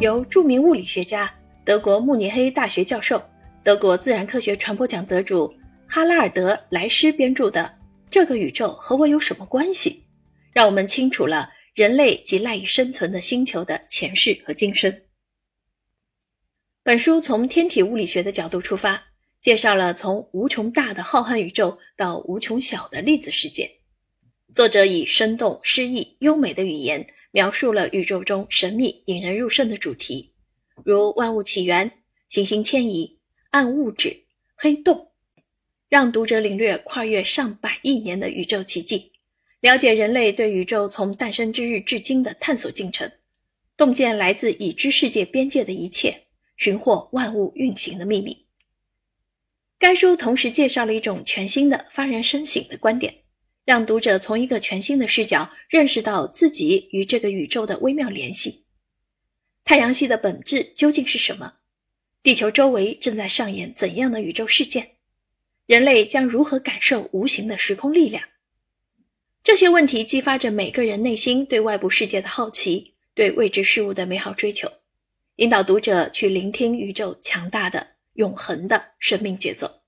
由著名物理学家、德国慕尼黑大学教授、德国自然科学传播奖得主哈拉尔德·莱施编著的《这个宇宙和我有什么关系》，让我们清楚了人类及赖以生存的星球的前世和今生。本书从天体物理学的角度出发，介绍了从无穷大的浩瀚宇宙到无穷小的粒子世界。作者以生动、诗意、优美的语言描述了宇宙中神秘、引人入胜的主题，如万物起源、行星迁移、暗物质、黑洞，让读者领略跨越上百亿年的宇宙奇迹，了解人类对宇宙从诞生之日至今的探索进程，洞见来自已知世界边界的一切。寻获万物运行的秘密。该书同时介绍了一种全新的、发人深省的观点，让读者从一个全新的视角认识到自己与这个宇宙的微妙联系。太阳系的本质究竟是什么？地球周围正在上演怎样的宇宙事件？人类将如何感受无形的时空力量？这些问题激发着每个人内心对外部世界的好奇，对未知事物的美好追求。引导读者去聆听宇宙强大的、永恒的生命节奏。